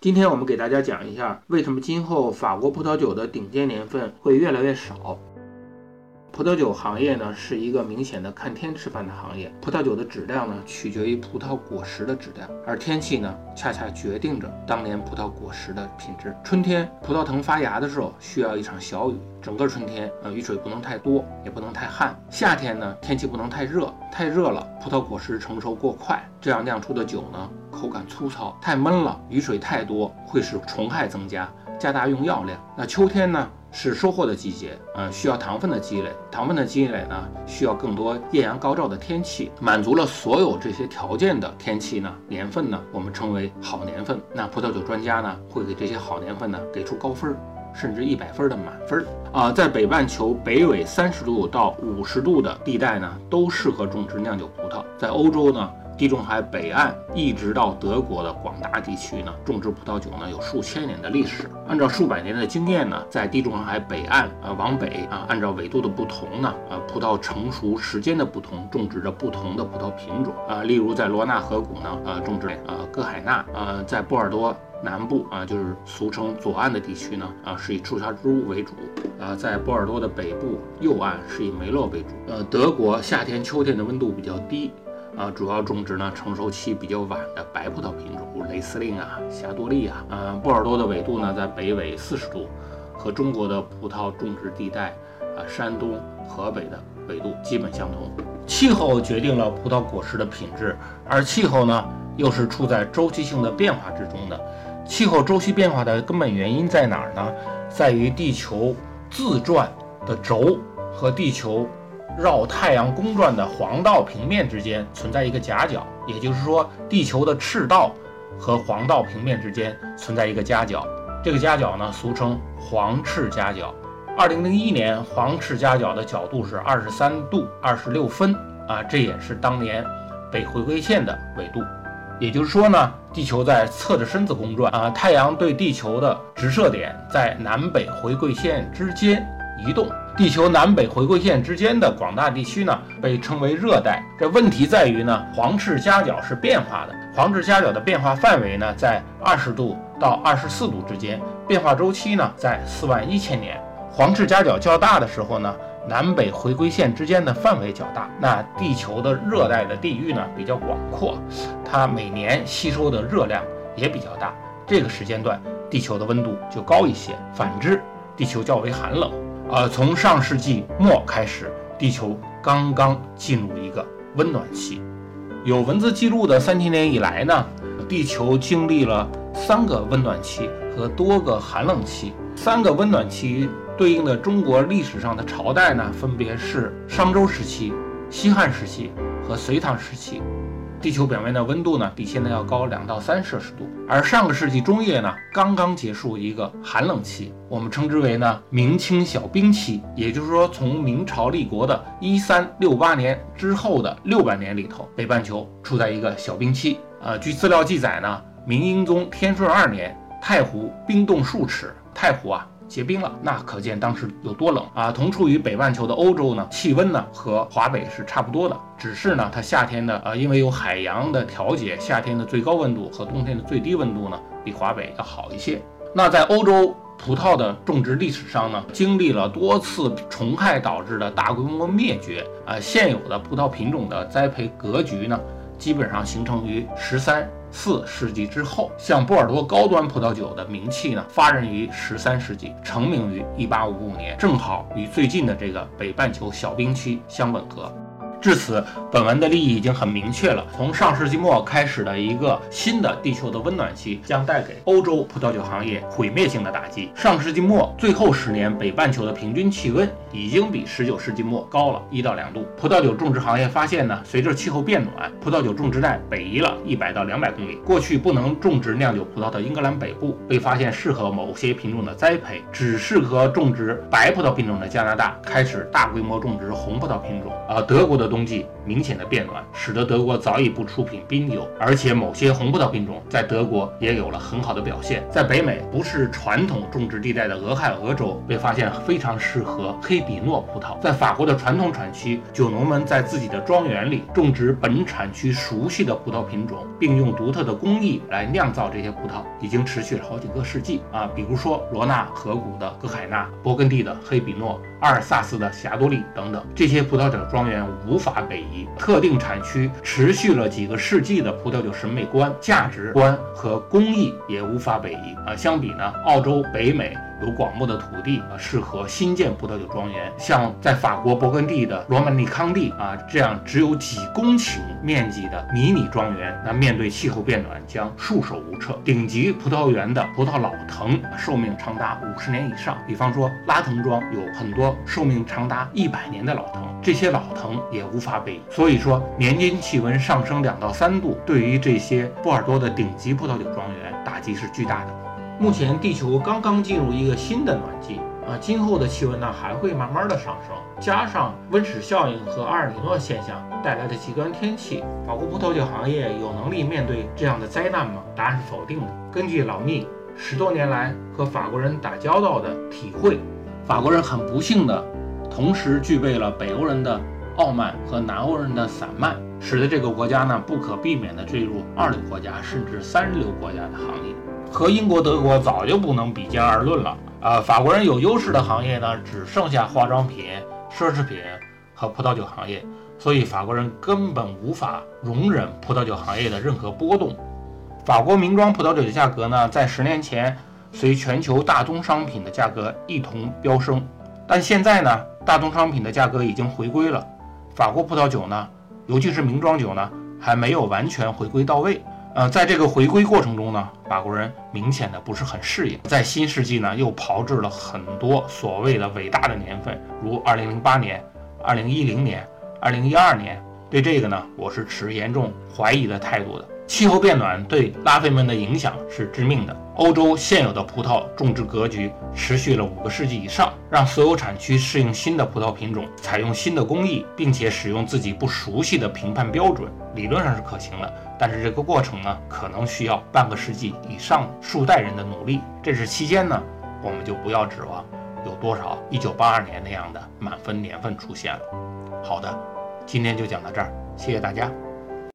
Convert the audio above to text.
今天我们给大家讲一下，为什么今后法国葡萄酒的顶尖年份会越来越少。葡萄酒行业呢是一个明显的看天吃饭的行业，葡萄酒的质量呢取决于葡萄果实的质量，而天气呢恰恰决定着当年葡萄果实的品质。春天葡萄藤发芽的时候需要一场小雨，整个春天呃雨水不能太多，也不能太旱。夏天呢天气不能太热，太热了葡萄果实成熟过快，这样酿出的酒呢口感粗糙；太闷了，雨水太多会使虫害增加，加大用药量。那秋天呢？是收获的季节，呃，需要糖分的积累。糖分的积累呢，需要更多艳阳高照的天气。满足了所有这些条件的天气呢，年份呢，我们称为好年份。那葡萄酒专家呢，会给这些好年份呢给出高分，甚至一百分的满分。啊，在北半球北纬三十度到五十度的地带呢，都适合种植酿酒葡萄。在欧洲呢。地中海北岸一直到德国的广大地区呢，种植葡萄酒呢有数千年的历史。按照数百年的经验呢，在地中海北岸啊往北啊，按照纬度的不同呢，啊葡萄成熟时间的不同，种植着不同的葡萄品种啊。例如在罗纳河谷呢，呃种植啊歌海纳呃，在波尔多南部啊，就是俗称左岸的地区呢，啊是以赤霞珠为主啊，在波尔多的北部右岸是以梅洛为主。呃，德国夏天秋天的温度比较低。啊，主要种植呢成熟期比较晚的白葡萄品种，如雷司令啊、霞多丽啊。嗯，波尔多的纬度呢在北纬四十度，和中国的葡萄种植地带啊，山东、河北的纬度基本相同。气候决定了葡萄果实的品质，而气候呢又是处在周期性的变化之中的。气候周期变化的根本原因在哪儿呢？在于地球自转的轴和地球。绕太阳公转的黄道平面之间存在一个夹角，也就是说，地球的赤道和黄道平面之间存在一个夹角。这个夹角呢，俗称黄赤夹角。二零零一年，黄赤夹角的角度是二十三度二十六分啊，这也是当年北回归线的纬度。也就是说呢，地球在侧着身子公转啊，太阳对地球的直射点在南北回归线之间移动。地球南北回归线之间的广大地区呢，被称为热带。这问题在于呢，黄赤夹角是变化的。黄赤夹角的变化范围呢，在二十度到二十四度之间，变化周期呢，在四万一千年。黄赤夹角较大的时候呢，南北回归线之间的范围较大，那地球的热带的地域呢比较广阔，它每年吸收的热量也比较大。这个时间段，地球的温度就高一些。反之，地球较为寒冷。呃，从上世纪末开始，地球刚刚进入一个温暖期。有文字记录的三千年以来呢，地球经历了三个温暖期和多个寒冷期。三个温暖期对应的中国历史上的朝代呢，分别是商周时期、西汉时期和隋唐时期。地球表面的温度呢，比现在要高两到三摄氏度。而上个世纪中叶呢，刚刚结束一个寒冷期，我们称之为呢明清小冰期。也就是说，从明朝立国的一三六八年之后的六百年里头，北半球处在一个小冰期。呃，据资料记载呢，明英宗天顺二年，太湖冰冻数尺，太湖啊。结冰了，那可见当时有多冷啊！同处于北半球的欧洲呢，气温呢和华北是差不多的，只是呢它夏天的呃，因为有海洋的调节，夏天的最高温度和冬天的最低温度呢比华北要好一些。那在欧洲葡萄的种植历史上呢，经历了多次虫害导致的大规模灭绝啊，现有的葡萄品种的栽培格局呢，基本上形成于十三。四世纪之后，像波尔多高端葡萄酒的名气呢，发轫于十三世纪，成名于一八五五年，正好与最近的这个北半球小冰期相吻合。至此，本文的利益已经很明确了。从上世纪末开始的一个新的地球的温暖期，将带给欧洲葡萄酒行业毁灭性的打击。上世纪末最后十年，北半球的平均气温已经比十九世纪末高了一到两度。葡萄酒种植行业发现呢，随着气候变暖，葡萄酒种植带北移了一百到两百公里。过去不能种植酿酒葡萄的英格兰北部，被发现适合某些品种的栽培，只适合种植白葡萄品种的加拿大，开始大规模种植红葡萄品种。而，德国的。冬季明显的变暖，使得德国早已不出品冰酒，而且某些红葡萄品种在德国也有了很好的表现。在北美，不是传统种植地带的俄亥俄州被发现非常适合黑比诺葡萄。在法国的传统产区，酒农们在自己的庄园里种植本产区熟悉的葡萄品种，并用独特的工艺来酿造这些葡萄，已经持续了好几个世纪啊。比如说罗纳河谷的格海纳，勃艮第的黑比诺。阿尔萨斯的霞多丽等等，这些葡萄酒庄园无法北移。特定产区持续了几个世纪的葡萄酒审美观、价值观和工艺也无法北移啊。相比呢，澳洲、北美。有广袤的土地啊，适合新建葡萄酒庄园。像在法国勃艮第的罗曼尼康帝啊，这样只有几公顷面积的迷你庄园，那面对气候变暖将束手无策。顶级葡萄园的葡萄老藤寿命长达五十年以上，比方说拉藤庄有很多寿命长达一百年的老藤，这些老藤也无法被。所以说，年均气温上升两到三度，对于这些波尔多的顶级葡萄酒庄园打击是巨大的。目前地球刚刚进入一个新的暖季啊，今后的气温呢还会慢慢的上升，加上温室效应和阿尔尼诺现象带来的极端天气，法国葡萄酒行业有能力面对这样的灾难吗？答案是否定的。根据老密十多年来和法国人打交道的体会，法国人很不幸的同时具备了北欧人的傲慢和南欧人的散漫，使得这个国家呢不可避免的坠入二流国家甚至三流国家的行列。和英国、德国早就不能比肩而论了啊！法国人有优势的行业呢，只剩下化妆品、奢侈品和葡萄酒行业，所以法国人根本无法容忍葡萄酒行业的任何波动。法国名庄葡萄酒的价格呢，在十年前随全球大宗商品的价格一同飙升，但现在呢，大宗商品的价格已经回归了，法国葡萄酒呢，尤其是名庄酒呢，还没有完全回归到位。呃，在这个回归过程中呢，法国人明显的不是很适应，在新世纪呢又炮制了很多所谓的伟大的年份，如二零零八年、二零一零年、二零一二年。对这个呢，我是持严重怀疑的态度的。气候变暖对拉菲们的影响是致命的。欧洲现有的葡萄种植格局持续了五个世纪以上，让所有产区适应新的葡萄品种，采用新的工艺，并且使用自己不熟悉的评判标准，理论上是可行的。但是这个过程呢，可能需要半个世纪以上数代人的努力。这是期间呢，我们就不要指望有多少1982年那样的满分年份出现了。好的，今天就讲到这儿，谢谢大家。